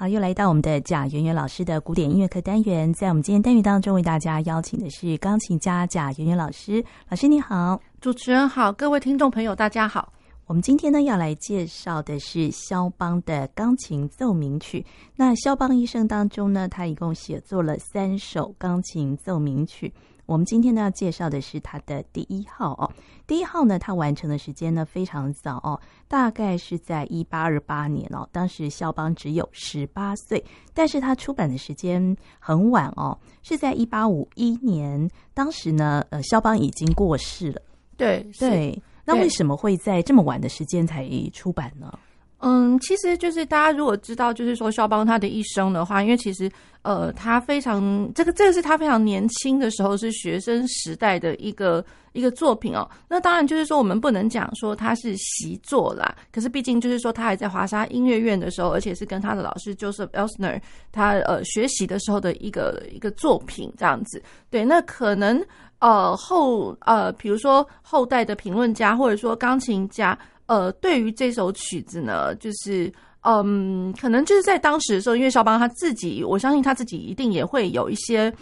好，又来到我们的贾圆圆老师的古典音乐课单元，在我们今天单元当中，为大家邀请的是钢琴家贾圆圆老师。老师你好，主持人好，各位听众朋友大家好。我们今天呢要来介绍的是肖邦的钢琴奏鸣曲。那肖邦一生当中呢，他一共写作了三首钢琴奏鸣曲。我们今天呢要介绍的是他的第一号哦，第一号呢，他完成的时间呢非常早哦，大概是在一八二八年哦，当时肖邦只有十八岁，但是他出版的时间很晚哦，是在一八五一年，当时呢，呃，肖邦已经过世了。对对，那为什么会在这么晚的时间才出版呢？嗯，其实就是大家如果知道，就是说肖邦他的一生的话，因为其实呃，他非常这个这个是他非常年轻的时候，是学生时代的一个一个作品哦。那当然就是说我们不能讲说他是习作啦，可是毕竟就是说他还在华沙音乐院的时候，而且是跟他的老师 Joseph Elsner 他呃学习的时候的一个一个作品这样子。对，那可能呃后呃比如说后代的评论家或者说钢琴家。呃，对于这首曲子呢，就是嗯，可能就是在当时的时候，因为肖邦他自己，我相信他自己一定也会有一些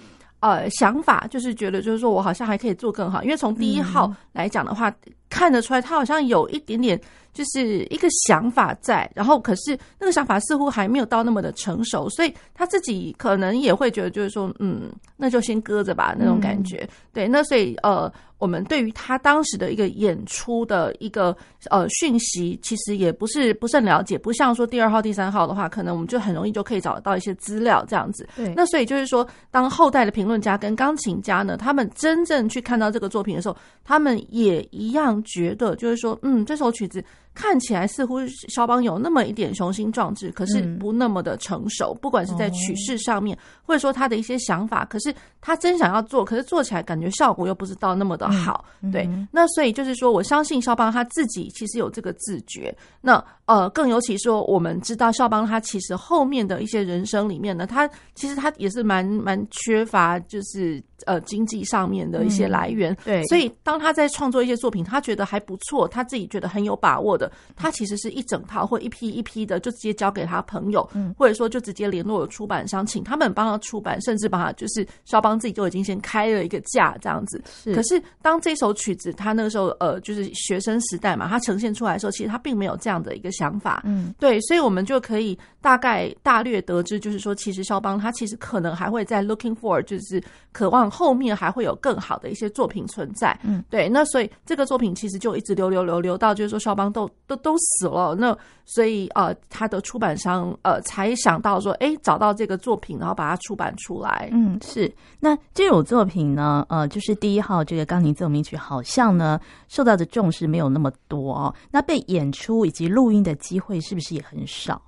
呃想法，就是觉得就是说我好像还可以做更好，因为从第一号来讲的话，嗯、看得出来他好像有一点点就是一个想法在，然后可是那个想法似乎还没有到那么的成熟，所以他自己可能也会觉得就是说，嗯，那就先搁着吧那种感觉，嗯、对，那所以呃。我们对于他当时的一个演出的一个呃讯息，其实也不是不是很了解，不像说第二号、第三号的话，可能我们就很容易就可以找得到一些资料这样子。对，那所以就是说，当后代的评论家跟钢琴家呢，他们真正去看到这个作品的时候，他们也一样觉得，就是说，嗯，这首曲子。看起来似乎肖邦有那么一点雄心壮志，可是不那么的成熟。嗯、不管是在曲式上面，哦、或者说他的一些想法，可是他真想要做，可是做起来感觉效果又不知道那么的好。嗯、对，嗯、那所以就是说，我相信肖邦他自己其实有这个自觉。那呃，更尤其说，我们知道肖邦他其实后面的一些人生里面呢，他其实他也是蛮蛮缺乏，就是。呃，经济上面的一些来源，嗯、对，所以当他在创作一些作品，他觉得还不错，他自己觉得很有把握的，他其实是一整套或一批一批的，就直接交给他朋友，嗯，或者说就直接联络了出版商，请他们帮他出版，甚至帮他就是肖邦自己就已经先开了一个价这样子。是，可是当这首曲子他那个时候呃，就是学生时代嘛，他呈现出来的时候，其实他并没有这样的一个想法，嗯，对，所以我们就可以大概大略得知，就是说，其实肖邦他其实可能还会在 looking for，就是渴望。后面还会有更好的一些作品存在，嗯，对，那所以这个作品其实就一直流流流流到，就是说肖邦都都都死了，那所以呃，他的出版商呃才想到说，哎，找到这个作品，然后把它出版出来。嗯，是。那这首作品呢，呃，就是第一号这个钢琴奏鸣曲，好像呢受到的重视没有那么多哦。那被演出以及录音的机会是不是也很少？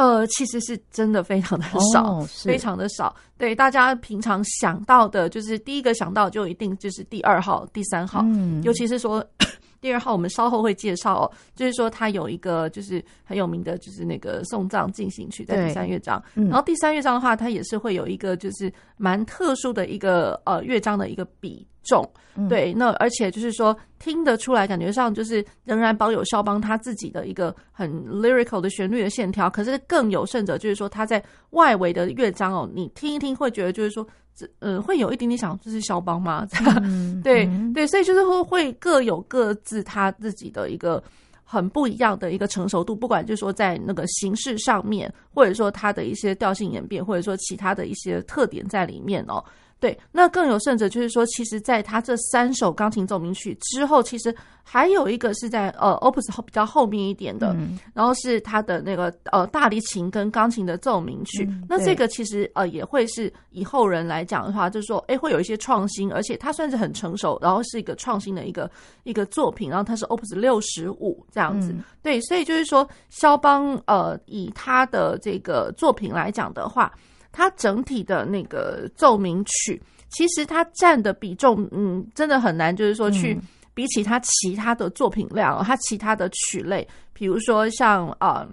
呃，其实是真的非常的少，哦、非常的少。对，大家平常想到的，就是第一个想到就一定就是第二号、第三号，嗯，尤其是说第二号，我们稍后会介绍哦，就是说它有一个就是很有名的，就是那个送葬进行曲在第三乐章，嗯、然后第三乐章的话，它也是会有一个就是蛮特殊的一个呃乐章的一个比。重对，那而且就是说听得出来，感觉上就是仍然保有肖邦他自己的一个很 lyrical 的旋律的线条。可是更有甚者，就是说他在外围的乐章哦，你听一听会觉得就是说，这呃会有一点点想就是肖邦吗？嗯、对对，所以就是会会各有各自他自己的一个很不一样的一个成熟度，不管就是说在那个形式上面，或者说他的一些调性演变，或者说其他的一些特点在里面哦。对，那更有甚者，就是说，其实在他这三首钢琴奏鸣曲之后，其实还有一个是在呃，Opus 后比较后面一点的，嗯、然后是他的那个呃大提琴跟钢琴的奏鸣曲。嗯、那这个其实呃也会是以后人来讲的话，就是说，哎，会有一些创新，而且它算是很成熟，然后是一个创新的一个一个作品。然后它是 Opus 六十五这样子，嗯、对，所以就是说，肖邦呃以他的这个作品来讲的话。它整体的那个奏鸣曲，其实它占的比重，嗯，真的很难，就是说去比起它其他的作品量，它其他的曲类，比如说像啊，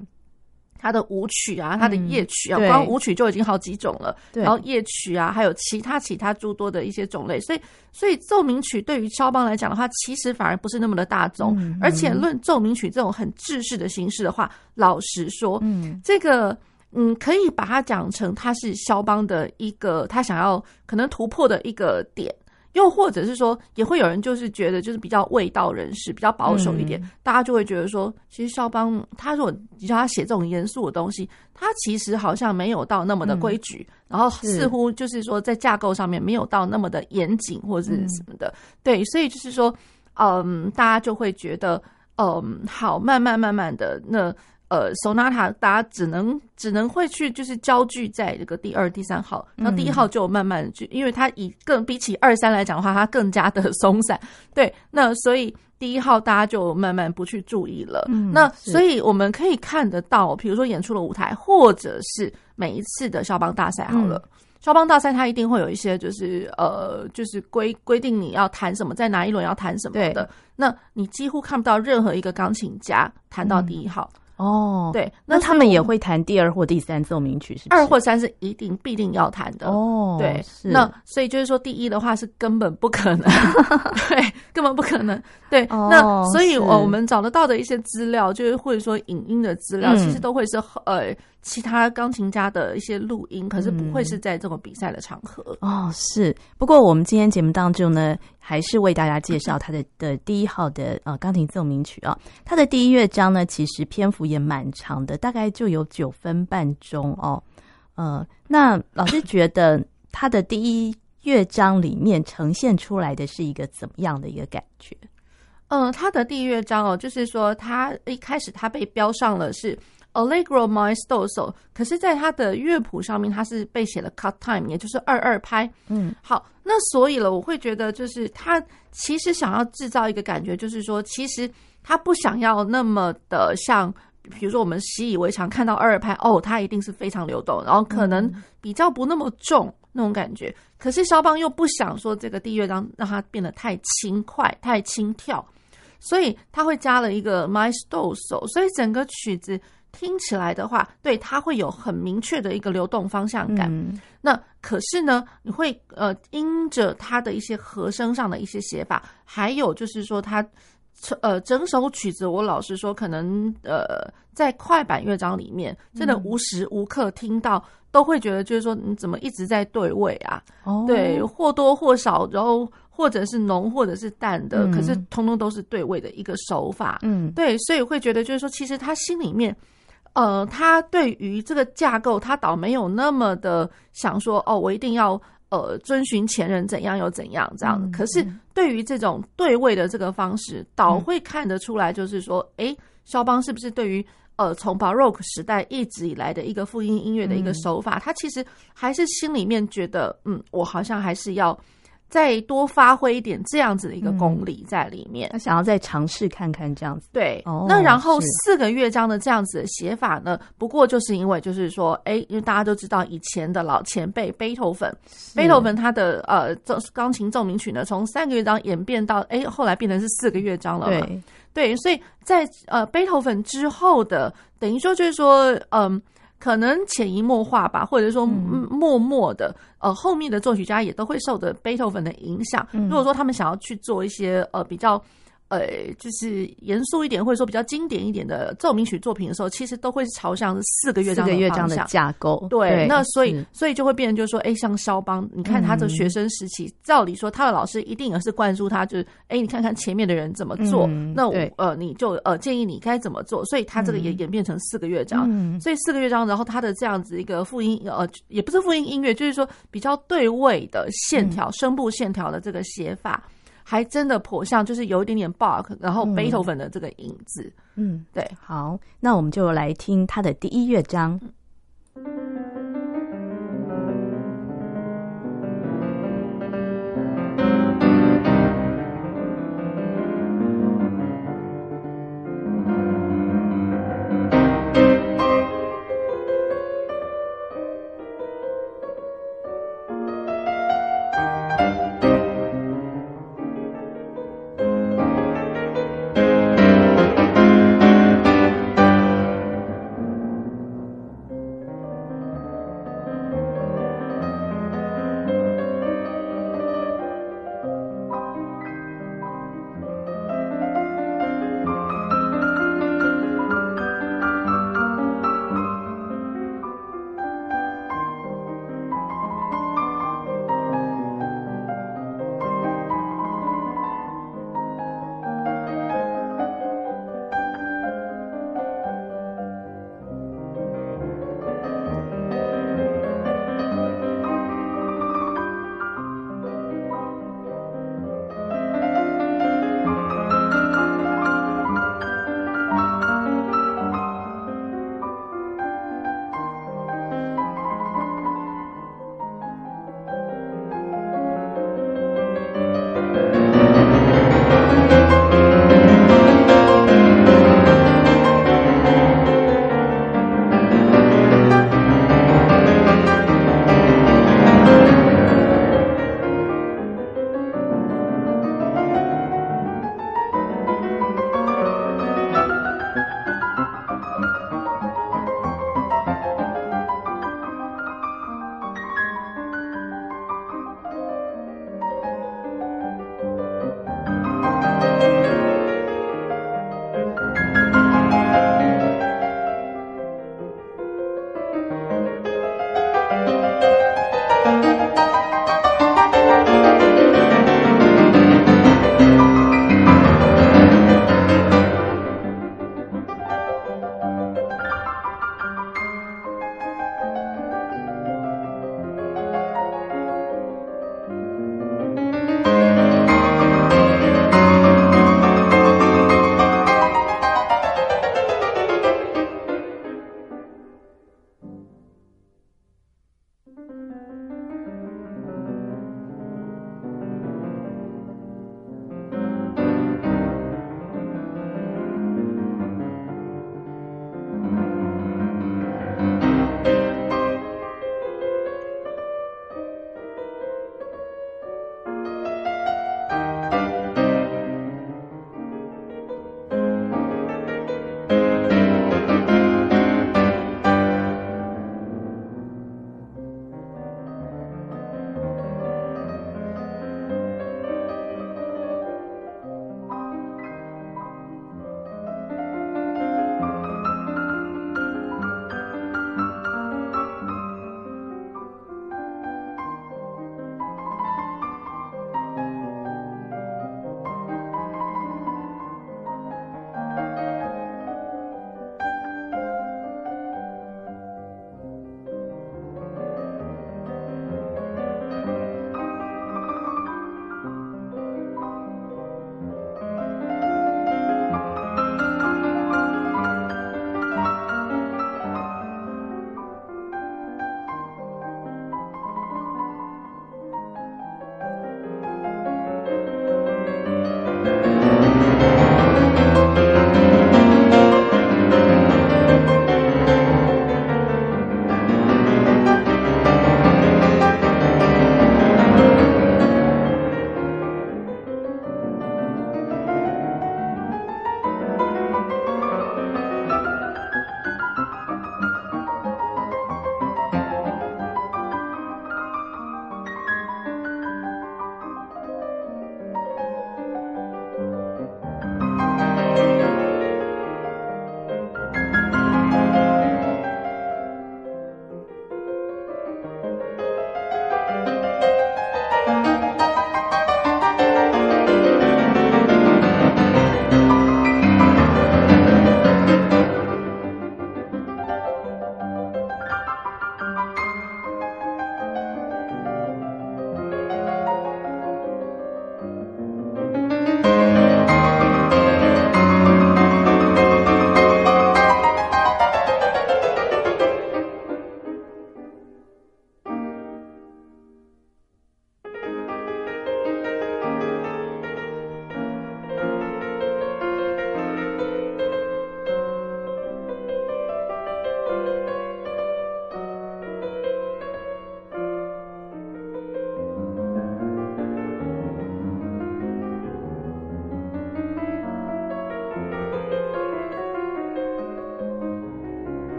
它的舞曲啊，它的夜曲啊，光舞曲就已经好几种了，然后夜曲啊，还有其他其他诸多的一些种类，所以，所以奏鸣曲对于肖邦来讲的话，其实反而不是那么的大众，而且论奏鸣曲这种很制式的形式的话，老实说，嗯，这个。嗯，可以把它讲成它是肖邦的一个他想要可能突破的一个点。又或者是说，也会有人就是觉得就是比较味道人士，比较保守一点，嗯、大家就会觉得说，其实肖邦他如果你叫他写这种严肃的东西，他其实好像没有到那么的规矩，嗯、然后似乎就是说在架构上面没有到那么的严谨或者是什么的，嗯、对，所以就是说，嗯，大家就会觉得，嗯，好，慢慢慢慢的那。呃，Sonata 大家只能只能会去就是焦聚在这个第二、第三号，然后第一号就慢慢就，因为它以更比起二三来讲的话，它更加的松散。对，那所以第一号大家就慢慢不去注意了。嗯，那所以我们可以看得到，比如说演出的舞台，或者是每一次的肖邦大赛，好了，肖邦大赛它一定会有一些就是呃，就是规规定你要弹什么，在哪一轮要弹什么的。那你几乎看不到任何一个钢琴家弹到第一号。哦，对，那他们也会弹第二或第三奏鸣曲，是不是？二或三是一定必定要弹的哦。对，是那所以就是说，第一的话是根本不可能，对，根本不可能。对，哦、那所以我们找得到的一些资料，就是或者说影音的资料，嗯、其实都会是呃。其他钢琴家的一些录音，可是不会是在这种比赛的场合，嗯、哦。是，不过我们今天节目当中呢，还是为大家介绍他的 的第一号的呃钢琴奏鸣曲啊。他的第一乐章呢，其实篇幅也蛮长的，大概就有九分半钟哦。呃，那老师觉得他的第一乐章里面呈现出来的是一个怎么样的一个感觉？嗯，他的第一乐章哦，就是说他一开始他被标上了是。Allegro maestoso，可是，在它的乐谱上面，它是被写了 cut time，也就是二二拍。嗯，好，那所以了，我会觉得，就是他其实想要制造一个感觉，就是说，其实他不想要那么的像，比如说我们习以为常看到二二拍，哦，它一定是非常流动，然后可能比较不那么重那种感觉。可是肖邦又不想说这个第一乐章让它变得太轻快、太轻跳，所以他会加了一个 maestoso，所以整个曲子。听起来的话，对，它会有很明确的一个流动方向感。嗯、那可是呢，你会呃，因着它的一些和声上的一些写法，还有就是说它呃整首曲子，我老实说，可能呃在快板乐章里面，真的无时无刻听到、嗯、都会觉得就是说你怎么一直在对位啊？哦，对，或多或少，然后或者是浓或者是淡的，嗯、可是通通都是对位的一个手法。嗯，对，所以会觉得就是说，其实他心里面。呃，他对于这个架构，他倒没有那么的想说，哦，我一定要呃遵循前人怎样又怎样这样。可是对于这种对位的这个方式，倒会看得出来，就是说，诶，肖邦是不是对于呃从 Baroque 时代一直以来的一个复音音乐的一个手法，他其实还是心里面觉得，嗯，我好像还是要。再多发挥一点这样子的一个功力在里面，他想要再尝试看看这样子。对，那然后四个乐章的这样子的写法呢？不过就是因为就是说，哎，因为大家都知道以前的老前辈贝多芬，贝多芬他的呃奏钢琴奏鸣曲呢，从三个乐章演变到哎后来变成是四个乐章了嘛。对，对，所以在呃贝多芬之后的，等于说就是说，嗯。可能潜移默化吧，或者说默默的，呃，后面的作曲家也都会受着贝多芬的影响。如果说他们想要去做一些呃比较。呃，就是严肃一点，或者说比较经典一点的奏鸣曲作品的时候，其实都会是朝向四个乐章的四个乐章的架构。对，对那所以所以就会变成就是说，哎，像肖邦，你看他的学生时期，嗯、照理说他的老师一定也是灌输他，就是哎，你看看前面的人怎么做，嗯、那我呃，你就呃建议你该怎么做。所以他这个也演变成四个乐章，嗯、所以四个乐章，然后他的这样子一个复音呃，也不是复音音乐，就是说比较对位的线条、嗯、声部线条的这个写法。还真的颇像，就是有一点点 Bach，然后贝多芬的这个影子。嗯，对。好，那我们就来听他的第一乐章。我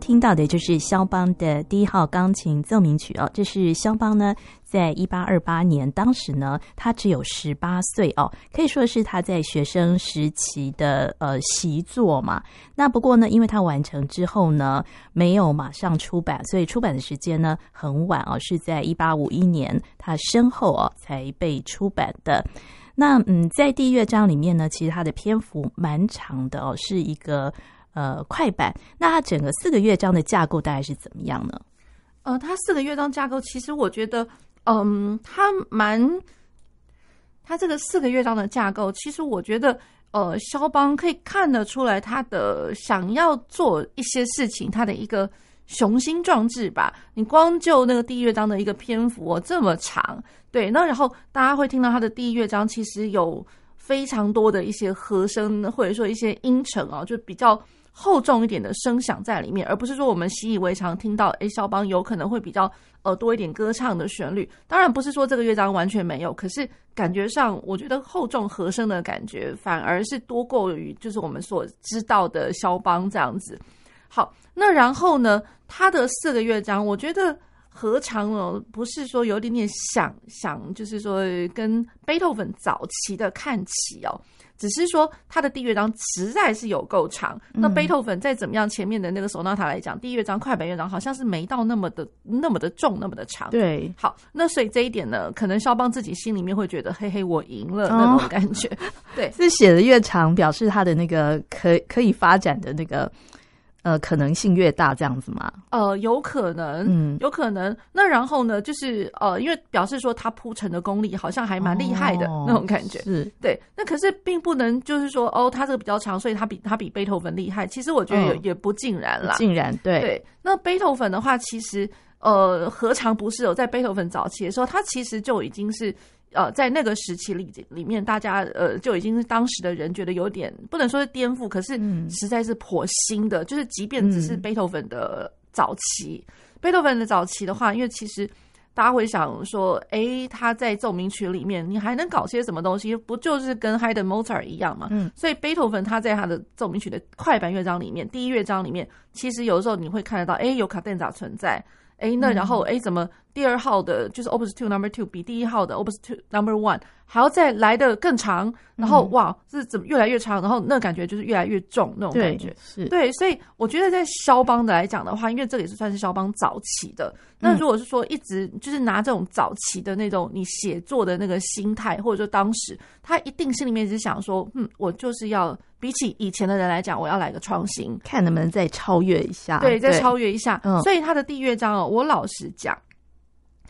听到的就是肖邦的第一号钢琴奏鸣曲哦，这是肖邦呢，在一八二八年，当时呢，他只有十八岁哦，可以说是他在学生时期的呃习作嘛。那不过呢，因为他完成之后呢，没有马上出版，所以出版的时间呢很晚哦，是在一八五一年他身后哦才被出版的。那嗯，在第一乐章里面呢，其实它的篇幅蛮长的哦，是一个呃快板。那它整个四个乐章的架构大概是怎么样呢？呃，它四个乐章架构，其实我觉得，嗯，它蛮，它这个四个乐章的架构，其实我觉得，呃，肖邦可以看得出来他的想要做一些事情，他的一个。雄心壮志吧！你光就那个第一乐章的一个篇幅哦，这么长，对，那然后大家会听到他的第一乐章，其实有非常多的一些和声或者说一些音程哦，就比较厚重一点的声响在里面，而不是说我们习以为常听到，哎，肖邦有可能会比较呃多一点歌唱的旋律。当然不是说这个乐章完全没有，可是感觉上我觉得厚重和声的感觉反而是多过于就是我们所知道的肖邦这样子。好，那然后呢？他的四个乐章，我觉得何尝哦，不是说有点点想想，就是说跟贝多芬早期的看齐哦，只是说他的第一乐章实在是有够长。嗯、那贝多芬再怎么样，前面的那个索纳塔来讲，第一乐章快板乐章好像是没到那么的那么的重，那么的长。对，好，那所以这一点呢，可能肖邦自己心里面会觉得，嘿嘿，我赢了那种感觉。哦、对，是写的越长，表示他的那个可可以发展的那个。呃，可能性越大，这样子吗？呃，有可能，嗯，有可能。那然后呢，就是呃，因为表示说他铺陈的功力好像还蛮厉害的、哦、那种感觉，是对。那可是并不能就是说，哦，他这个比较长，所以他比他比贝多芬厉害。其实我觉得也、嗯、也不尽然啦，尽然对。对，那贝多芬的话，其实呃，何尝不是有在贝多芬早期的时候，他其实就已经是。呃，在那个时期里里面，大家呃就已经是当时的人觉得有点不能说是颠覆，可是实在是颇新的。嗯、就是即便只是贝多芬的早期，贝多芬的早期的话，因为其实大家会想说，哎、欸，他在奏鸣曲里面，你还能搞些什么东西？不就是跟嗨的 Mozart 一样嘛？嗯，所以贝多芬他在他的奏鸣曲的快板乐章里面，第一乐章里面，其实有时候你会看得到，哎、欸，有卡顿扎存在。哎，那然后哎，怎么第二号的就是 Opus Two Number Two 比第一号的 Opus Two Number One 还要再来的更长？然后哇，是怎么越来越长？然后那感觉就是越来越重那种感觉。是对，所以我觉得在肖邦的来讲的话，因为这个也是算是肖邦早期的。那如果是说一直就是拿这种早期的那种你写作的那个心态，或者说当时他一定心里面是想说，嗯，我就是要。比起以前的人来讲，我要来个创新，看能不能再超越一下。对，再超越一下。嗯，所以他的第一乐章哦，我老实讲，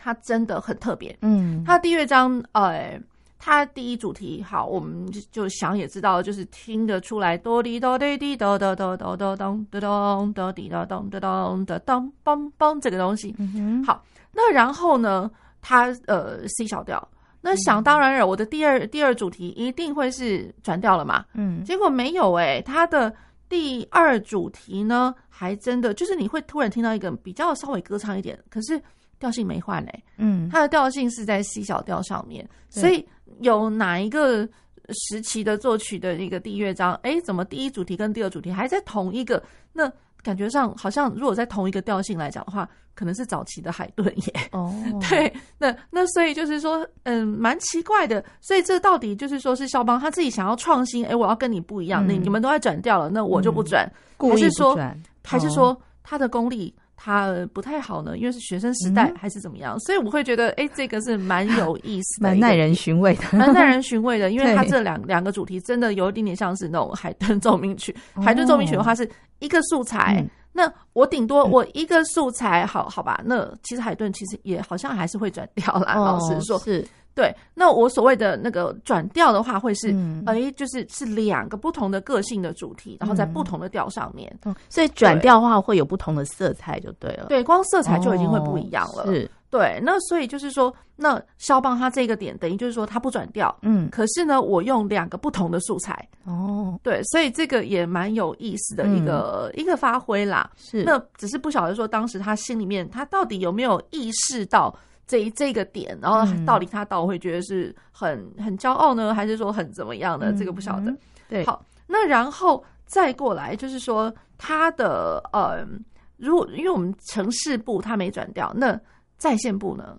他真的很特别。嗯，它第一乐章，呃，它第一主题，好，我们就想也知道，就是听得出来，哆滴哆滴滴哆哆哆哆哆咚哆咚哆滴哆咚哆咚的咚梆梆这个东西。嗯哼，好，那然后呢，它呃 C 小调。那想当然了，我的第二第二主题一定会是转调了嘛？嗯，结果没有哎、欸，他的第二主题呢，还真的就是你会突然听到一个比较稍微歌唱一点，可是调性没换哎，嗯，它的调性是在 C 小调上面，所以有哪一个时期的作曲的一个第一乐章，哎，怎么第一主题跟第二主题还在同一个那？感觉上好像，如果在同一个调性来讲的话，可能是早期的海顿耶。哦，对，那那所以就是说，嗯，蛮奇怪的。所以这到底就是说是肖邦他自己想要创新？哎，我要跟你不一样，你、嗯、你们都在转调了，那我就不转。还是说，还是说他的功力？他不太好呢，因为是学生时代还是怎么样，嗯、所以我会觉得，哎、欸，这个是蛮 有意思的，蛮耐人寻味的，蛮耐人寻味的，因为 他这两两个主题真的有一点点像是那种海顿 奏鸣曲。海顿奏鸣曲的话是一个素材，哦、那我顶多我一个素材，好好吧？那其实海顿其实也好像还是会转调啦，哦、老实说是。对，那我所谓的那个转调的话，会是哎、嗯，就是是两个不同的个性的主题，然后在不同的调上面，嗯、所以转调的话会有不同的色彩，就对了。对，光色彩就已经会不一样了。哦、是，对，那所以就是说，那肖邦他这个点等于就是说他不转调，嗯，可是呢，我用两个不同的素材，哦，对，所以这个也蛮有意思的一个、嗯、一个发挥啦。是，那只是不晓得说当时他心里面他到底有没有意识到。这这个点，然后到底他倒会觉得是很很骄傲呢，还是说很怎么样呢？这个不晓得。对，好，那然后再过来就是说他的呃，如果因为我们城市部他没转调，那在线部呢？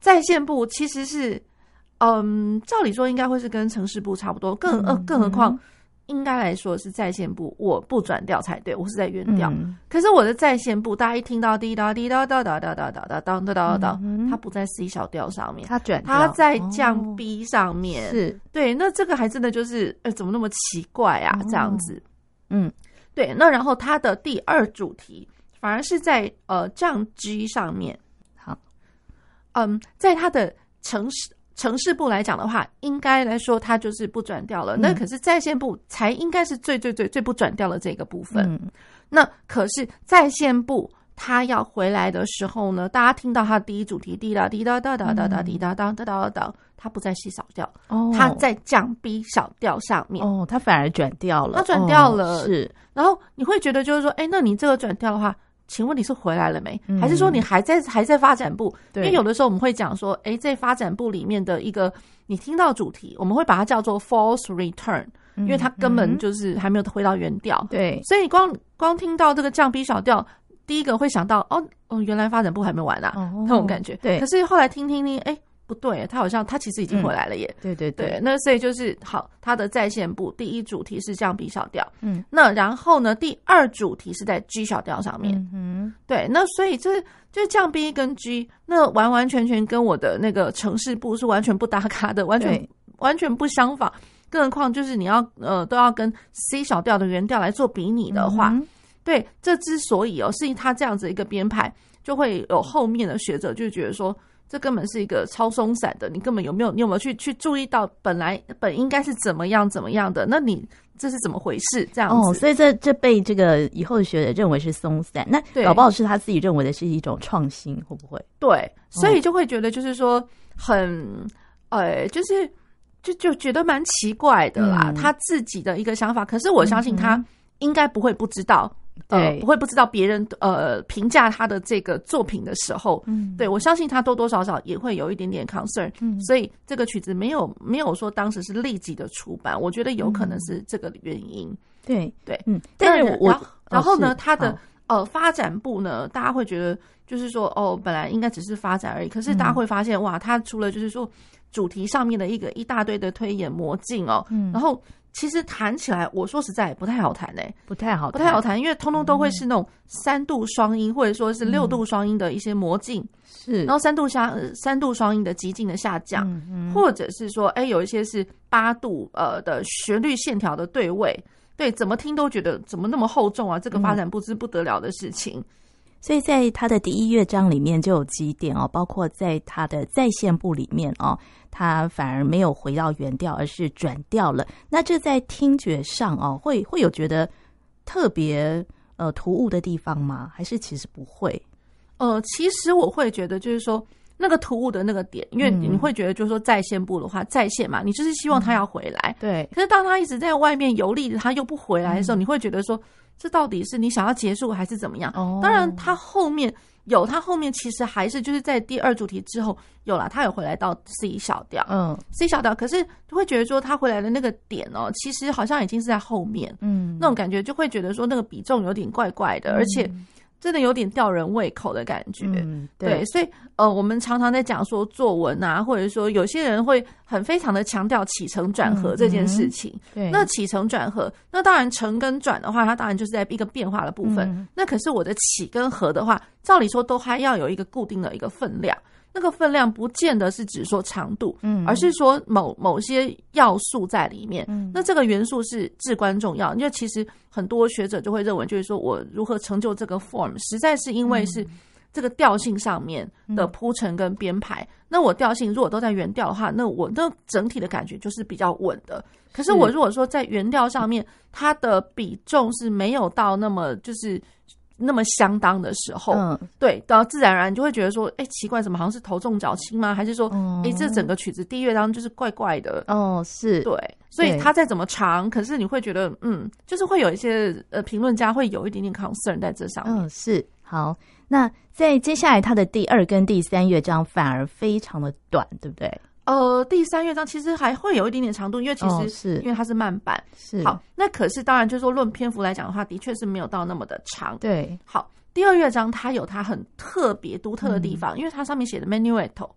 在线部其实是，嗯，照理说应该会是跟城市部差不多。更呃，更何况，应该来说是在线部，我不转调才对，我是在原调。可是我的在线部，大家一听到滴答滴答答答答答答答答答答答，它不在 C 小调上面，它转，它在降 B 上面是对。那这个还真的就是，呃，怎么那么奇怪啊？这样子，嗯，对。那然后它的第二主题反而是在呃降 G 上面。好，嗯，在他的城市。城市部来讲的话，应该来说它就是不转调了。嗯、那可是在线部才应该是最最最最不转调的这个部分。嗯、那可是在线部他要回来的时候呢，大家听到他第一主题滴答滴答哒哒哒哒滴答哒哒哒哒，他不在 C 小调，哦，它在降 B 小调上面。哦，他反而转调了，他转调了。哦、是，然后你会觉得就是说，哎，那你这个转调的话。请问你是回来了没？还是说你还在还在发展部？因为有的时候我们会讲说，哎，在发展部里面的一个你听到主题，我们会把它叫做 false return，因为它根本就是还没有回到原调。对，所以你光光听到这个降 B 小调，第一个会想到哦哦，原来发展部还没完啊，哦、那种感觉。对，可是后来听听听，哎。不对，他好像他其实已经回来了耶。嗯、对对对，对，那所以就是好，他的在线部第一主题是降 B 小调，嗯，那然后呢，第二主题是在 G 小调上面，嗯，对，那所以这就降 B 跟 G，那完完全全跟我的那个城市部是完全不搭嘎的，完全完全不相仿。更何况就是你要呃都要跟 C 小调的原调来做比拟的话，嗯、对，这之所以哦，是他这样子一个编排，就会有后面的学者就觉得说。这根本是一个超松散的，你根本有没有你有没有去去注意到本来本应该是怎么样怎么样的？那你这是怎么回事？这样子，哦，所以这这被这个以后的学者认为是松散，那搞不好是他自己认为的是一种创新，会不会？对，所以就会觉得就是说很，呃，就是就就觉得蛮奇怪的啦，嗯、他自己的一个想法。可是我相信他应该不会不知道。呃，不会不知道别人呃评价他的这个作品的时候，嗯，对，我相信他多多少少也会有一点点 concern，嗯，所以这个曲子没有没有说当时是立即的出版，我觉得有可能是这个原因，对。对，嗯，但是我然后呢，他的呃发展部呢，大家会觉得就是说哦，本来应该只是发展而已，可是大家会发现哇，他除了就是说主题上面的一个一大堆的推演魔镜哦，嗯，然后。其实弹起来，我说实在不太好弹嘞，不太好，不太好弹，因为通通都会是那种三度双音，或者说是六度双音的一些魔镜，是，然后三度下三度双音的极尽的下降，或者是说，哎，有一些是八度呃的旋律线条的对位，对，怎么听都觉得怎么那么厚重啊，这个发展不知不得了的事情。所以在他的第一乐章里面就有几点哦，包括在他的再现部里面哦，他反而没有回到原调，而是转调了。那这在听觉上哦，会会有觉得特别呃突兀的地方吗？还是其实不会？呃，其实我会觉得就是说那个突兀的那个点，因为你会觉得就是说在线部的话，在线嘛，你就是希望他要回来，嗯、对。可是当他一直在外面游历，他又不回来的时候，嗯、你会觉得说。这到底是你想要结束还是怎么样？哦，当然，他后面有，他后面其实还是就是在第二主题之后有了，他有回来到 C 小调，嗯，C 小调，可是就会觉得说他回来的那个点哦，其实好像已经是在后面，嗯，那种感觉就会觉得说那个比重有点怪怪的，而且。真的有点吊人胃口的感觉，嗯、对，对，所以呃，我们常常在讲说作文啊，或者说有些人会很非常的强调起承转合这件事情。对，那起承转合，那当然承跟转的话，它当然就是在一个变化的部分。嗯、那可是我的起跟合的话，照理说都还要有一个固定的一个分量。那个分量不见得是指说长度，嗯，而是说某某些要素在里面。嗯，那这个元素是至关重要，因为其实很多学者就会认为，就是说我如何成就这个 form，实在是因为是这个调性上面的铺陈跟编排。嗯，那我调性如果都在原调的话，那我的整体的感觉就是比较稳的。可是我如果说在原调上面，它的比重是没有到那么就是。那么相当的时候，嗯，对，然后自然而然就会觉得说，哎、欸，奇怪，怎么好像是头重脚轻吗？还是说，哎、这整个曲子第一乐章就是怪怪的？哦，是对，所以它再怎么长，可是你会觉得，嗯，就是会有一些呃评论家会有一点点 concern 在这上面。嗯，是。好，那在接下来它的第二跟第三乐章反而非常的短，对不对？呃，第三乐章其实还会有一点点长度，因为其实、哦、是因为它是慢板。是好，那可是当然就是说论篇幅来讲的话，的确是没有到那么的长。对，好，第二乐章它有它很特别独特的地方，嗯、因为它上面写的 Menuetto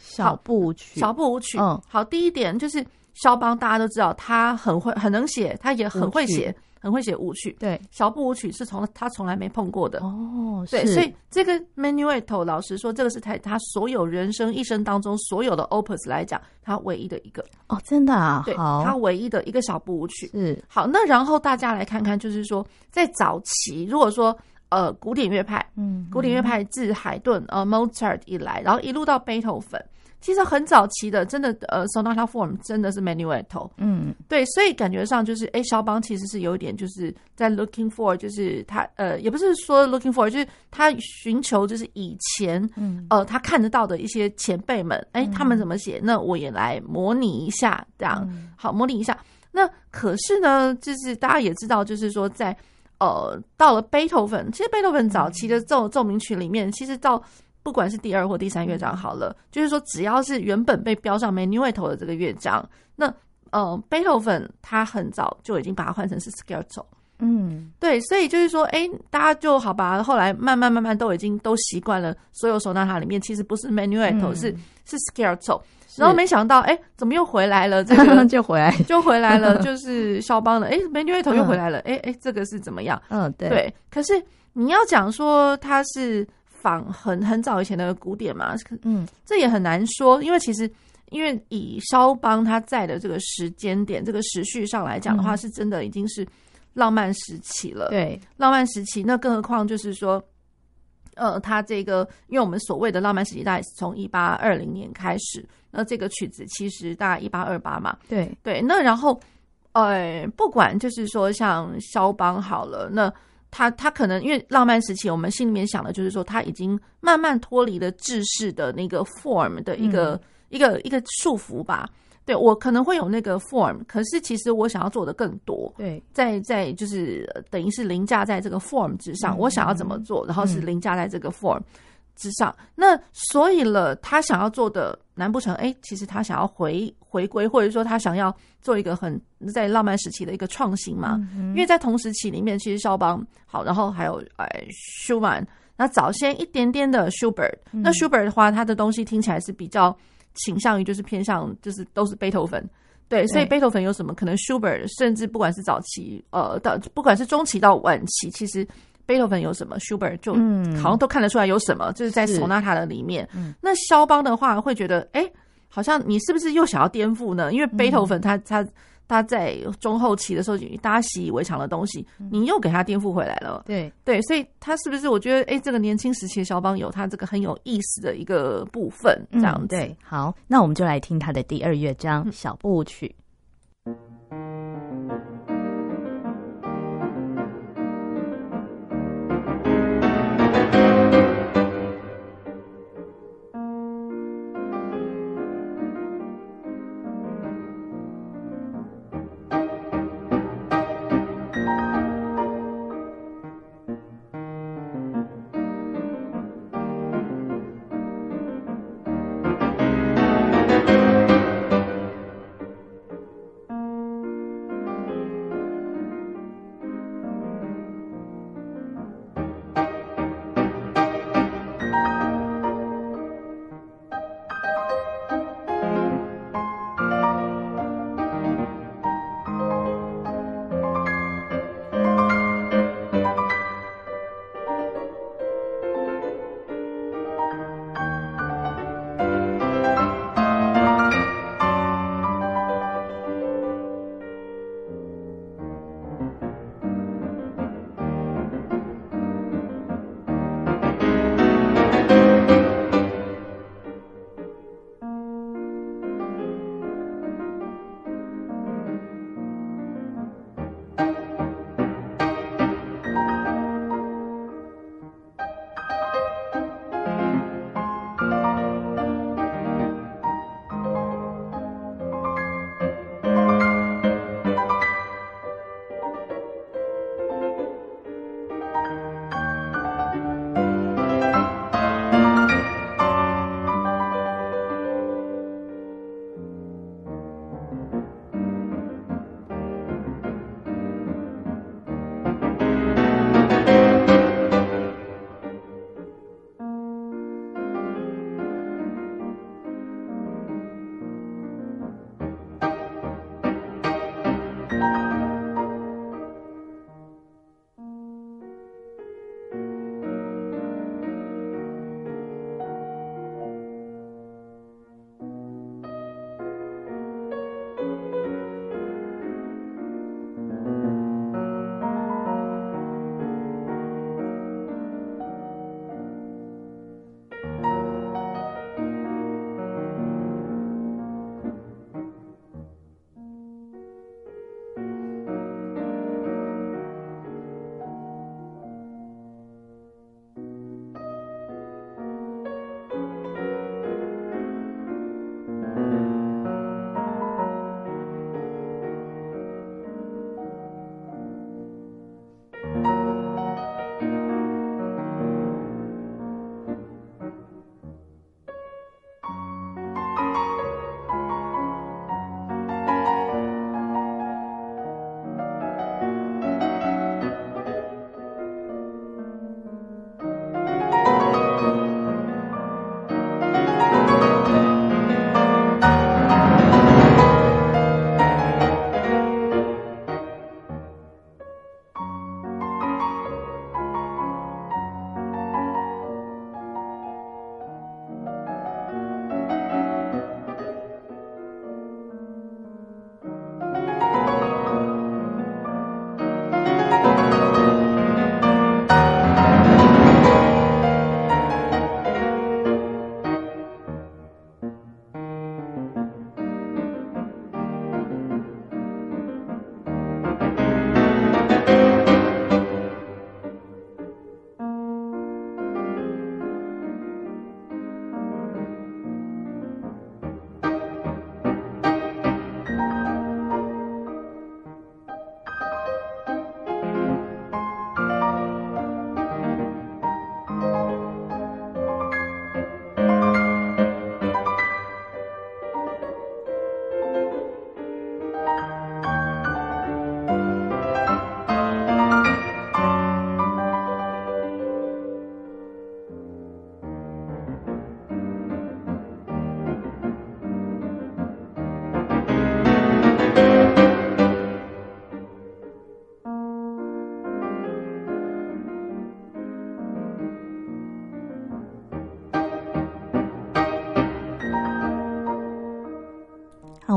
小步舞曲，小步舞曲。嗯，好，第一点就是肖邦，大家都知道他很会很能写，他也很会写。很会写舞曲，对，小步舞曲是从他从来没碰过的。哦，对，所以这个 Menuetto 老师说，这个是他他所有人生一生当中所有的 Opus 来讲，他唯一的一个。哦，真的啊，对，他唯一的一个小步舞曲。是。好。那然后大家来看看，就是说在早期，如果说呃古典乐派，嗯，古典乐派自海顿呃 Mozart 以来，然后一路到贝多芬。其实很早期的，真的，呃，sonata form 真的是 Manuetto，嗯，对，所以感觉上就是，哎，肖邦其实是有一点就是在 looking for，就是他，呃，也不是说 looking for，就是他寻求就是以前，嗯，呃，他看得到的一些前辈们，哎，他们怎么写，那我也来模拟一下，这样，好，模拟一下。那可是呢，就是大家也知道，就是说在，呃，到了贝多芬，其实贝多芬早期的奏奏鸣曲里面，其实到不管是第二或第三乐章好了，就是说只要是原本被标上 Menuetto 的这个乐章，那呃，贝多芬他很早就已经把它换成是 Scherzo。嗯，对，所以就是说，哎，大家就好吧。后来慢慢慢慢都已经都习惯了，所有 Sonata 里面其实不是 Menuetto，、嗯、是是 Scherzo。然后没想到，哎，怎么又回来了？这 个就回来就回来了，就是肖邦的，哎，Menuetto 又回来了，哎哎，这个是怎么样？嗯，对。对，可是你要讲说他是。仿很很早以前的古典嘛，嗯，这也很难说，因为其实因为以肖邦他在的这个时间点，这个时序上来讲的话，是真的已经是浪漫时期了。对，浪漫时期，那更何况就是说，呃，他这个，因为我们所谓的浪漫时期，大概是从一八二零年开始，那这个曲子其实大概一八二八嘛。对对，那然后，呃，不管就是说像肖邦好了，那。他他可能因为浪漫时期，我们心里面想的就是说他已经慢慢脱离了制式的那个 form 的一个、嗯、一个一个束缚吧。对，我可能会有那个 form，可是其实我想要做的更多。对，在在就是等于是凌驾在这个 form 之上，嗯、我想要怎么做，然后是凌驾在这个 form 之上。嗯、那所以了，他想要做的。难不成哎，其实他想要回回归，或者说他想要做一个很在浪漫时期的一个创新嘛？因为在同时期里面，其实肖邦好，然后还有哎舒曼，那早先一点点的舒伯特，那舒伯特的话，他的东西听起来是比较倾向于就是偏向就是都是贝多芬，对，所以贝多芬有什么可能舒伯特，甚至不管是早期呃到不管是中期到晚期，其实。贝多芬有什么，Schubert 就好像都看得出来有什么，嗯、就是在 Sonata 的里面。嗯、那肖邦的话会觉得，哎、欸，好像你是不是又想要颠覆呢？因为贝多芬他他他在中后期的时候，大家习以为常的东西，你又给他颠覆回来了。对对，所以他是不是？我觉得，哎、欸，这个年轻时期的肖邦有他这个很有意思的一个部分，这样对，好，那我们就来听他的第二乐章小步舞曲。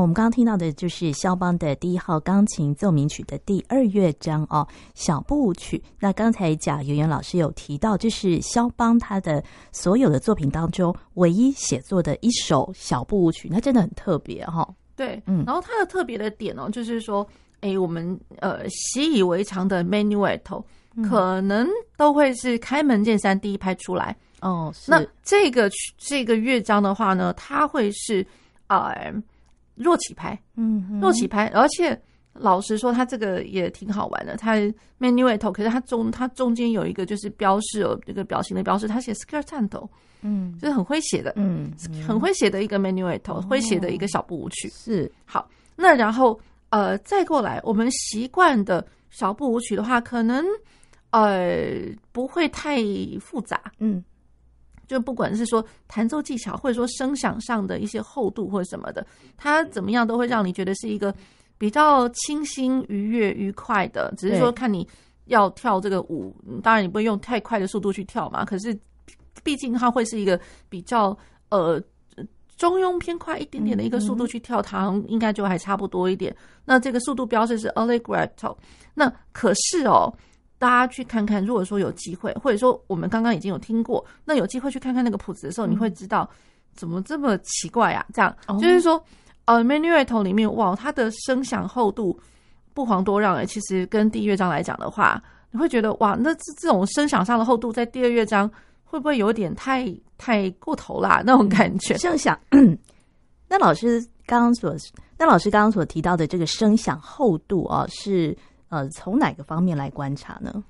我们刚刚听到的就是肖邦的第一号钢琴奏鸣曲的第二乐章哦，小步舞曲。那刚才贾圆圆老师有提到，这是肖邦他的所有的作品当中唯一写作的一首小步舞曲，那真的很特别哈、哦。对，嗯，然后它的特别的点哦，就是说，哎，我们呃习以为常的 Menuetto 可能都会是开门见山第一拍出来哦。是那这个这个乐章的话呢，它会是呃。弱起拍，嗯，弱起拍，而且老实说，它这个也挺好玩的。它 Menuetto，可是它中它中间有一个就是标示哦，这个表情的标示，它写 Scherzando，嗯，就是很会写的，嗯，很会写的一个 Menuetto，会写的一个小步舞曲。是好，那然后呃，再过来，我们习惯的小步舞曲的话，可能呃不会太复杂，嗯。就不管是说弹奏技巧，或者说声响上的一些厚度或者什么的，它怎么样都会让你觉得是一个比较清新、愉悦、愉快的。只是说看你要跳这个舞，当然你不会用太快的速度去跳嘛。可是毕竟它会是一个比较呃中庸偏快一点点的一个速度去跳，它应该就还差不多一点。那这个速度标示是 Allegretto。那可是哦。大家去看看，如果说有机会，或者说我们刚刚已经有听过，那有机会去看看那个谱子的时候，你会知道怎么这么奇怪啊？这样、哦、就是说，呃，Menuetto 里面哇，它的声响厚度不遑多让诶。其实跟第一乐章来讲的话，你会觉得哇，那这这种声响上的厚度，在第二乐章会不会有点太太过头啦？那种感觉。声响，那老师刚刚所，那老师刚刚所提到的这个声响厚度啊，是。呃，从哪个方面来观察呢？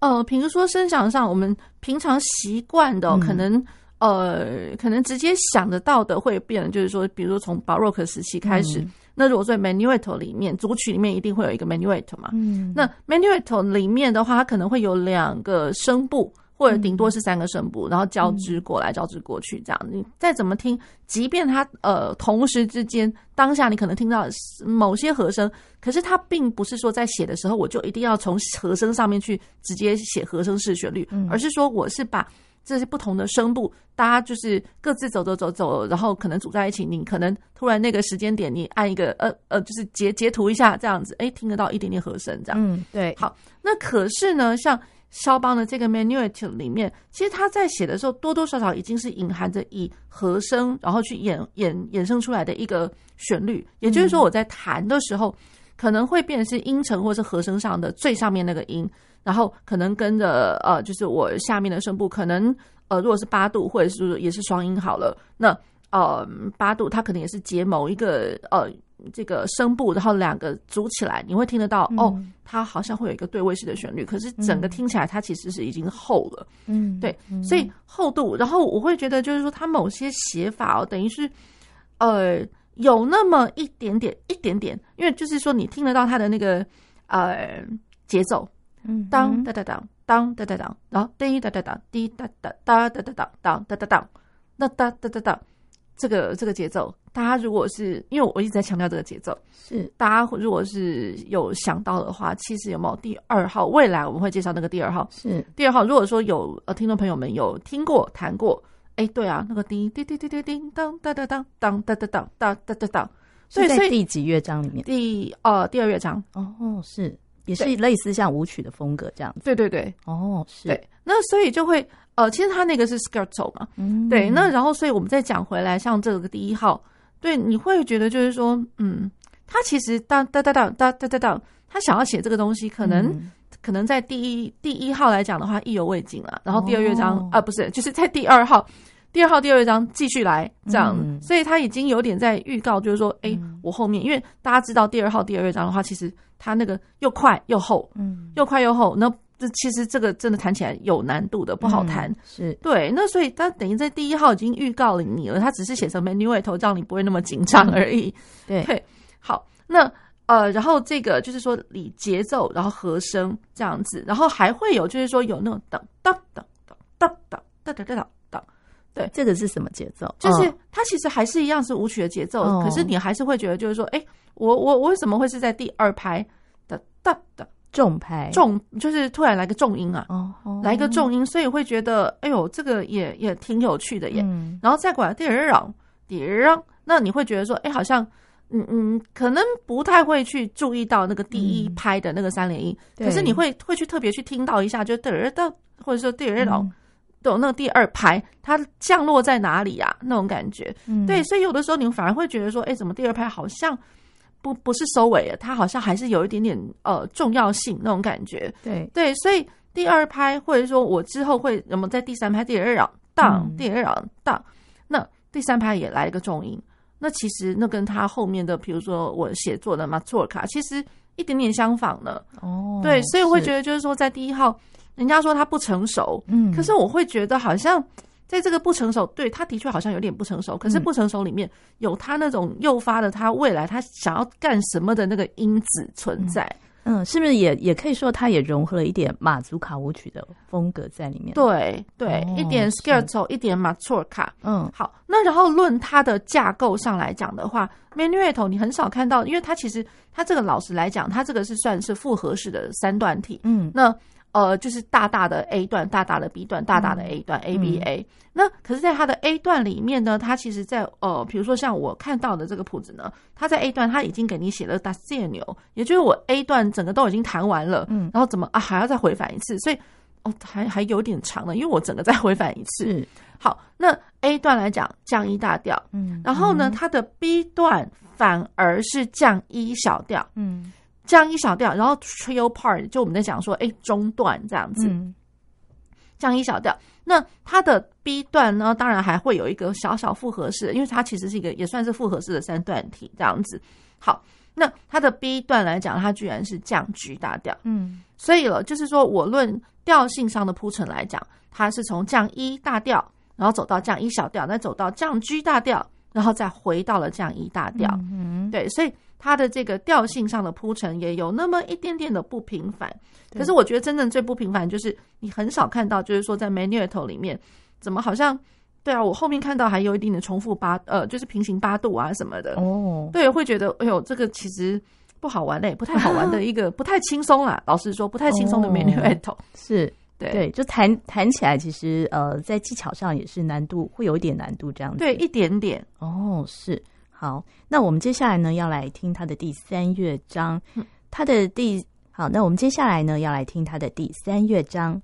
呃，比如说声响上，我们平常习惯的，可能、嗯、呃，可能直接想得到的会变，就是说，比如说从巴洛克时期开始，嗯、那如果在 Manuetto 里面，组曲里面一定会有一个 Manuetto 嘛，嗯，那 Manuetto 里面的话，它可能会有两个声部。或者顶多是三个声部，然后交织过来，交织过去，这样。你再怎么听，即便它呃同时之间当下你可能听到某些和声，可是它并不是说在写的时候我就一定要从和声上面去直接写和声式旋律，而是说我是把这些不同的声部，大家就是各自走走走走，然后可能组在一起，你可能突然那个时间点你按一个呃呃就是截截图一下这样子，哎听得到一点点和声这样，嗯对，好，那可是呢像。肖邦的这个 Menuetto 里面，其实他在写的时候，多多少少已经是隐含着以和声，然后去演演衍生出来的一个旋律。也就是说，我在弹的时候，可能会变成是音程或是和声上的最上面那个音，然后可能跟着呃，就是我下面的声部，可能呃，如果是八度或者是也是双音好了，那呃八度它可能也是结某一个呃。这个声部，然后两个组起来，你会听得到、嗯、哦，它好像会有一个对位式的旋律，可是整个听起来它其实是已经厚了，嗯，对，所以厚度，然后我会觉得就是说它某些写法哦，等于是呃有那么一点点一点点，因为就是说你听得到它的那个呃节奏，嗯，当哒哒当当哒哒当，然后滴哒哒当滴哒哒哒哒哒当当哒哒当，那哒哒哒当。这个这个节奏，大家如果是因为我一直在强调这个节奏，是大家如果是有想到的话，其实有没有第二号？未来我们会介绍那个第二号，是第二号。如果说有呃听众朋友们有听过弹过，哎，对啊，那个叮叮叮叮叮叮当当当当当当当当当当所以在第几乐章里面？第呃第二乐章哦，是也是类似像舞曲的风格这样子。对对对，哦，是。对，那所以就会。呃，其实他那个是 Scherzo 嘛，嗯，对，那然后所以我们再讲回来，像这个第一号，对，你会觉得就是说，嗯，他其实当当当当当当当，他想要写这个东西，可能、嗯、可能在第一第一号来讲的话，意犹未尽了。然后第二乐章、哦、啊，不是，就是在第二号，第二号第二乐章继续来这样，嗯、所以他已经有点在预告，就是说，哎、嗯，我后面，因为大家知道第二号第二乐章的话，其实他那个又快又厚，嗯，又快又厚，那。这其实这个真的弹起来有难度的，不好弹。嗯、是对，那所以他等于在第一号已经预告了你了，他只是写成 Menuetto，让你不会那么紧张而已。嗯、对，对，好，那呃，然后这个就是说以节奏，然后和声这样子，然后还会有就是说有那种当当当当当当当当当当，对，这个是什么节奏？就是它其实还是一样是舞曲的节奏，哦、可是你还是会觉得就是说，哎，我我我为什么会是在第二拍的哒的？重拍。重就是突然来个重音啊，哦哦、来一个重音，所以会觉得哎呦，这个也也挺有趣的耶。嗯、然后再过来第二让第二让，那你会觉得说，哎，好像嗯嗯，可能不太会去注意到那个第一拍的那个三连音，嗯、可是你会会去特别去听到一下，就第二到或者说第二到的那个第二拍，它降落在哪里啊？那种感觉，嗯、对，所以有的时候你们反而会觉得说，哎，怎么第二拍好像不不是收尾，它好像还是有一点点呃重要性那种感觉，对。对，所以第二拍或者说我之后会那么在第三拍第二档当第二档当，那第三拍也来一个重音。那其实那跟他后面的，比如说我写作的马祖尔卡，其实一点点相仿的哦。对，所以我会觉得就是说，在第一号，人家说他不成熟，嗯，可是我会觉得好像在这个不成熟，对，他的确好像有点不成熟，可是不成熟里面有他那种诱发的他未来他想要干什么的那个因子存在。嗯嗯，是不是也也可以说，它也融合了一点马祖卡舞曲的风格在里面？对对，哦、一点 scherzo，一点马祖卡。嗯，好，那然后论它的架构上来讲的话，Menuetto 你很少看到，因为它其实它这个老实来讲，它这个是算是复合式的三段体。嗯，那。呃，就是大大的 A 段，大大的 B 段，大大的 A 段、嗯、A B A。那可是，在它的 A 段里面呢，它其实在，在呃，比如说像我看到的这个谱子呢，它在 A 段，它已经给你写了大线牛，也就是我 A 段整个都已经弹完了，嗯，然后怎么啊还要再回返一次，所以哦还还有点长呢，因为我整个再回返一次。是好，那 A 段来讲降一大调，嗯，然后呢，它的 B 段反而是降一小调，嗯。降一小调，然后 trio part 就我们在讲说，哎，中段这样子，嗯、降一小调。那它的 B 段呢，当然还会有一个小小复合式，因为它其实是一个也算是复合式的三段体这样子。好，那它的 B 段来讲，它居然是降 G 大调，嗯，所以了，就是说我论调性上的铺陈来讲，它是从降一大调，然后走到降一小调，再走到降 G 大调，然后再回到了降一大调，嗯，对，所以。它的这个调性上的铺陈也有那么一点点的不平凡，可是我觉得真正最不平凡就是你很少看到，就是说在 Menuetto 里面怎么好像对啊，我后面看到还有一定的重复八呃，就是平行八度啊什么的哦，对，会觉得哎呦这个其实不好玩嘞，不太好玩的一个不太轻松啦，老实说不太轻松的 Menuetto 是 对。对，就弹弹起来其实呃在技巧上也是难度会有一点难度这样子，对一点点。哦是。好，那我们接下来呢要来听他的第三乐章，他的第好，那我们接下来呢要来听他的第三乐章。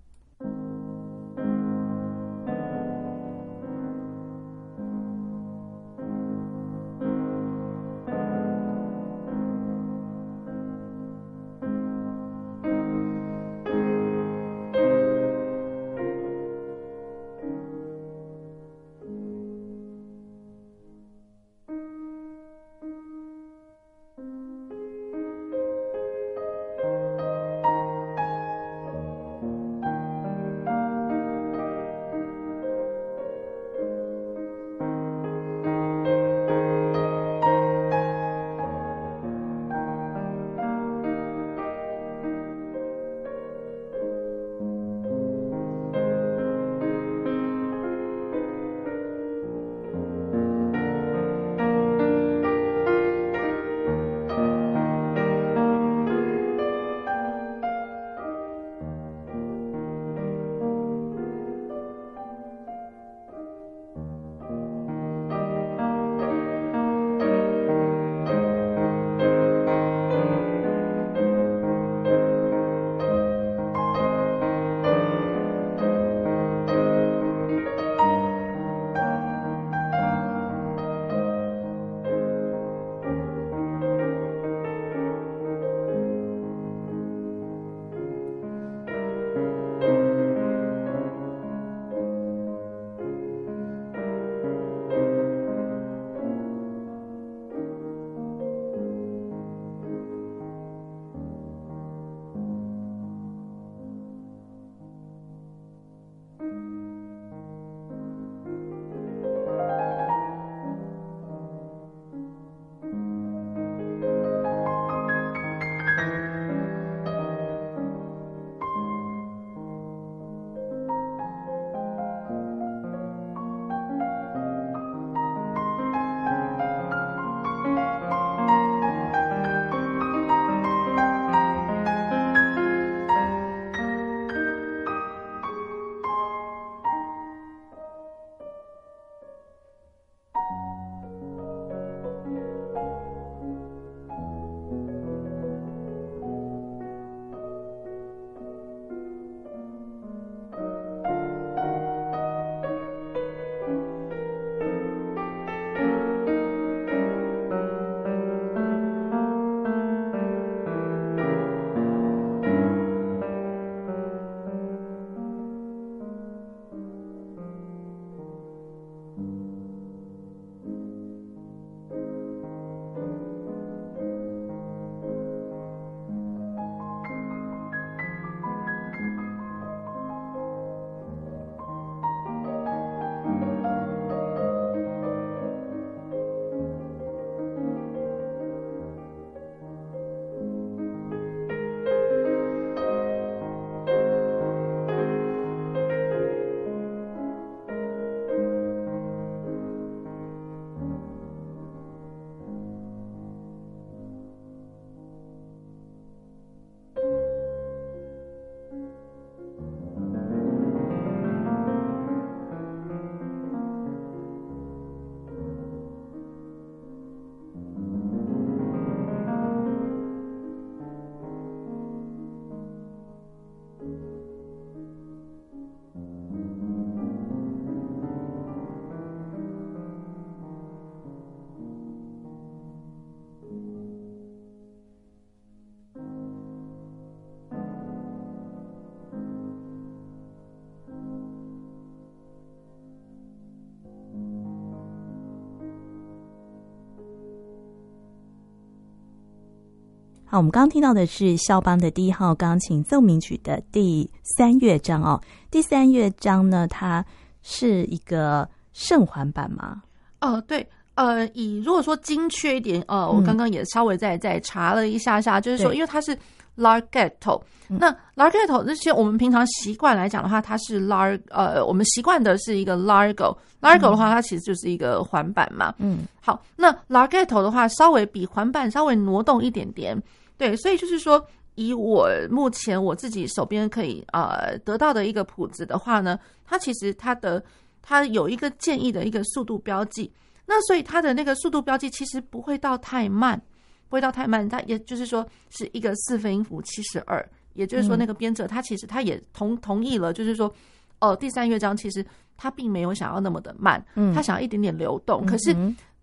好，我们刚刚听到的是肖邦的第一号钢琴奏鸣曲的第三乐章哦。第三乐章呢，它是一个圣环版吗？哦，对，呃，以如果说精确一点，呃，我刚刚也稍微再再查了一下下，嗯、就是说，因为它是。Larghetto，那 Larghetto 这些我们平常习惯来讲的话，它是 Lar 呃，我们习惯的是一个 Largo，Largo、嗯、的话，它其实就是一个环板嘛。嗯，好，那 Larghetto 的话，稍微比环板稍微挪动一点点。对，所以就是说，以我目前我自己手边可以呃得到的一个谱子的话呢，它其实它的它有一个建议的一个速度标记，那所以它的那个速度标记其实不会到太慢。不会到太慢，它也就是说是一个四分音符七十二，也就是说那个编者他其实他也同同意了，就是说哦，第三乐章其实他并没有想要那么的慢，他想要一点点流动。可是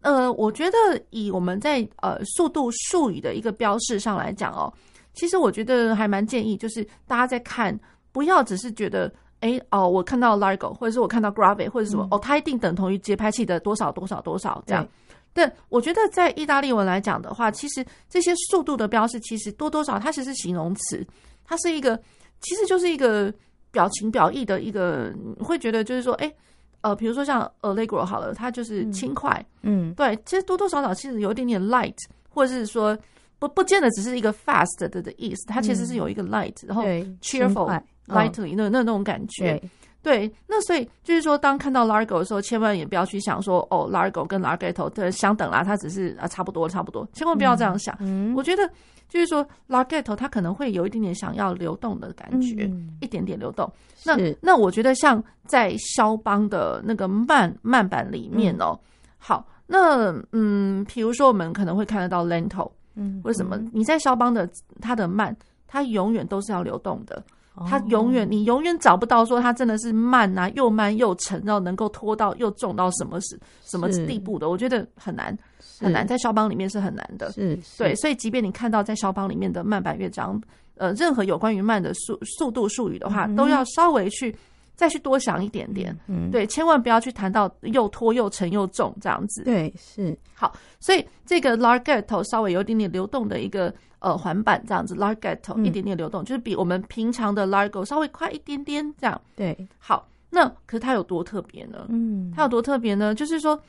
呃，我觉得以我们在呃速度术语的一个标示上来讲哦，其实我觉得还蛮建议，就是大家在看不要只是觉得哎哦，我看到 Largo 或者是我看到 Grave 或者是什么哦，它一定等同于节拍器的多少多少多少这样。但，我觉得在意大利文来讲的话，其实这些速度的标示，其实多多少它其实是形容词，它是一个，其实就是一个表情表意的一个，你会觉得就是说，哎，呃，比如说像 Allegro 好了，它就是轻快，嗯，对，其实多多少少其实有一点点 light，或者是说不不见得只是一个 fast 的的意思，它其实是有一个 light，然后 cheerful lightly 那那那种感觉。对，那所以就是说，当看到 Largo 的时候，千万也不要去想说，哦，Largo 跟 Larghetto 的相等啦，它只是啊差不多差不多，千万不要这样想。嗯，我觉得就是说 Larghetto 它可能会有一点点想要流动的感觉，嗯、一点点流动。那那我觉得像在肖邦的那个慢慢板里面哦，嗯、好，那嗯，比如说我们可能会看得到 Lento，嗯，为什么？你在肖邦的他的慢，它永远都是要流动的。它永远，你永远找不到说它真的是慢啊，又慢又沉，然后能够拖到又重到什么是什么地步的？我觉得很难，很难，在肖邦里面是很难的。是，对，所以即便你看到在肖邦里面的慢板乐章，呃，任何有关于慢的速速度术语的话，都要稍微去再去多想一点点。嗯，对，千万不要去谈到又拖又沉又重这样子。对，是好，所以这个 Larghetto 稍微有一点点流动的一个。呃，环板这样子，Larghetto 一点点流动，嗯、就是比我们平常的 Largo 稍微快一点点这样。对，好，那可是它有多特别呢？嗯，它有多特别呢？就是说，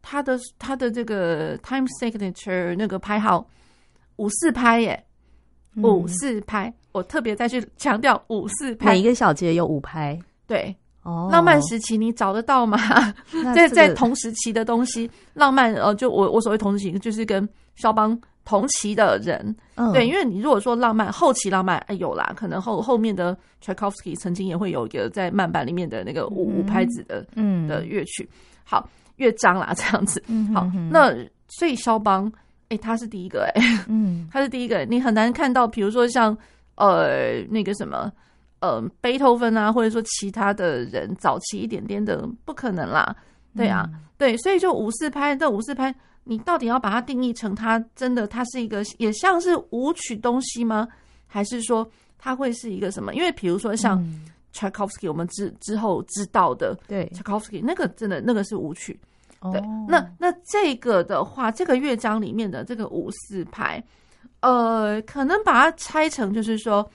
它的它的这个 time signature 那个拍号五四拍耶，五四拍，嗯、我特别再去强调五四拍，每一个小节有五拍。对，哦，浪漫时期你找得到吗？在在同时期的东西，浪漫呃，就我我所谓同时期，就是跟肖邦。同期的人，嗯、对，因为你如果说浪漫后期浪漫，哎有啦，可能后后面的 Tchaikovsky 曾经也会有一个在慢板里面的那个五五拍子的嗯。的乐曲，好乐章啦 这样子，好，那所以肖邦，哎，他是第一个哎，嗯，他是第一个，你很难看到，比如说像呃那个什么呃贝多芬啊，或者说其他的人早期一点点的，不可能啦，对啊，嗯、对，所以就五四拍，这五四拍。你到底要把它定义成它真的它是一个也像是舞曲东西吗？还是说它会是一个什么？因为比如说像 Tchaikovsky，我们之之后知道的，对 Tchaikovsky 那个真的那个是舞曲。对，那那这个的话，这个乐章里面的这个五四拍，呃，可能把它拆成就是说，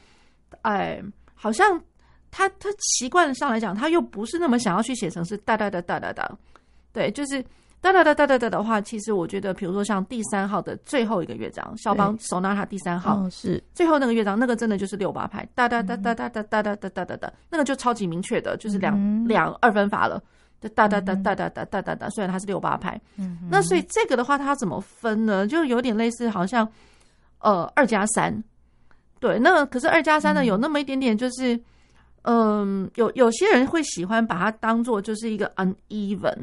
哎，好像他他习惯上来讲，他又不是那么想要去写成是哒哒哒哒哒哒，对，就是。哒哒哒哒哒哒的话，其实我觉得，比如说像第三号的最后一个乐章，肖邦手拿他第三号，哦、是最后那个乐章，那个真的就是六八拍，哒哒哒哒哒哒哒哒哒哒哒，那个就超级明确的，就是两两二分法了，就哒哒哒哒哒哒哒哒哒，虽然它是六八拍，嗯那所以这个的话，它怎么分呢？就有点类似，好像呃二加三，对，那可是二加三呢，有那么一点点，就是嗯，有有些人会喜欢把它当做就是一个 uneven。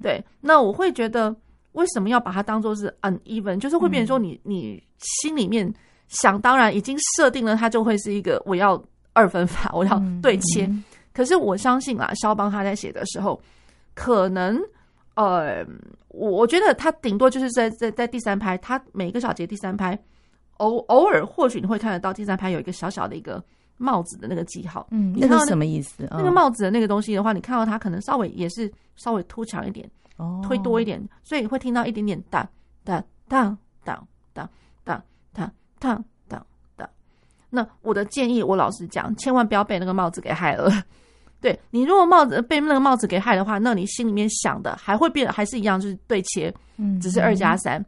对，那我会觉得为什么要把它当做是 uneven，就是会变成说你你心里面想当然已经设定了它就会是一个我要二分法，我要对切。可是我相信啊，肖邦他在写的时候，可能呃，我我觉得他顶多就是在在在第三拍，他每一个小节第三拍，偶偶尔或许你会看得到第三拍有一个小小的一个帽子的那个记号，嗯，那个什么意思？那个帽子的那个东西的话，你看到它可能稍微也是稍微凸强一点。哦推多一点，所以会听到一点点哒哒哒哒哒哒哒哒哒哒那我的建议，我老实讲，千万不要被那个帽子给害了。对，你如果帽子被那个帽子给害的话，那你心里面想的还会变，还是一样，就是对切，嗯，只是二加三。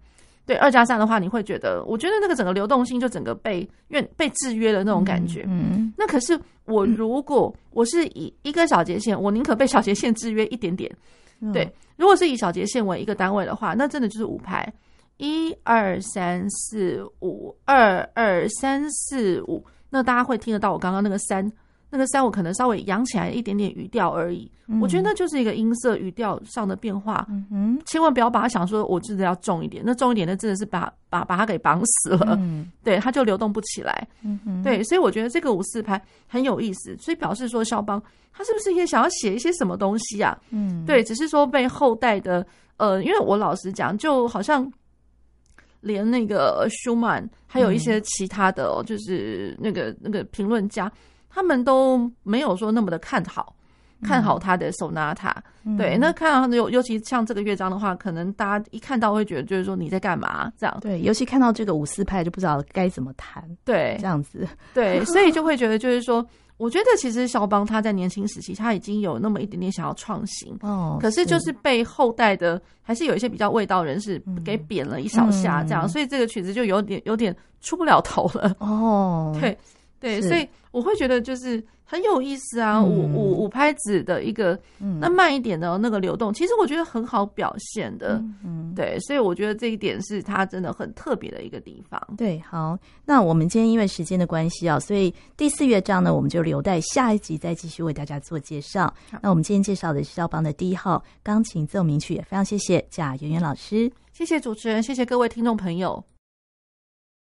对，二加三的话，你会觉得，我觉得那个整个流动性就整个被因为被制约的那种感觉。嗯，嗯，那可是我如果我是以一个小节线，我宁可被小节线制约一点点。对，如果是以小节线为一个单位的话，那真的就是五拍，一二三四五，二二三四五，那大家会听得到我刚刚那个三。那个三我可能稍微扬起来一点点语调而已，嗯、我觉得那就是一个音色语调上的变化。嗯哼，千万不要把它想说我真的要重一点，那重一点那真的是把把把它给绑死了。嗯，对，它就流动不起来。嗯哼，对，所以我觉得这个五四拍很有意思，所以表示说肖邦他是不是也想要写一些什么东西啊？嗯，对，只是说被后代的呃，因为我老实讲，就好像连那个舒曼还有一些其他的，哦，就是那个那个评论家。他们都没有说那么的看好，看好他的 Sonata。嗯、对，那看到尤尤其像这个乐章的话，可能大家一看到会觉得就是说你在干嘛这样。对，尤其看到这个五四派就不知道该怎么弹。对，这样子。对，所以就会觉得就是说，我觉得其实肖邦他在年轻时期他已经有那么一点点想要创新哦，可是就是被后代的还是有一些比较味道人士给贬了一小下这样，嗯、所以这个曲子就有点有点出不了头了哦。对。对，所以我会觉得就是很有意思啊，嗯、五五五拍子的一个，嗯、那慢一点的那个流动，其实我觉得很好表现的。嗯，嗯对，所以我觉得这一点是它真的很特别的一个地方。对，好，那我们今天因为时间的关系啊，所以第四乐章呢，我们就留待下一集再继续为大家做介绍。那我们今天介绍的是肖邦的第一号钢琴奏鸣曲，也非常谢谢贾圆圆老师，谢谢主持人，谢谢各位听众朋友。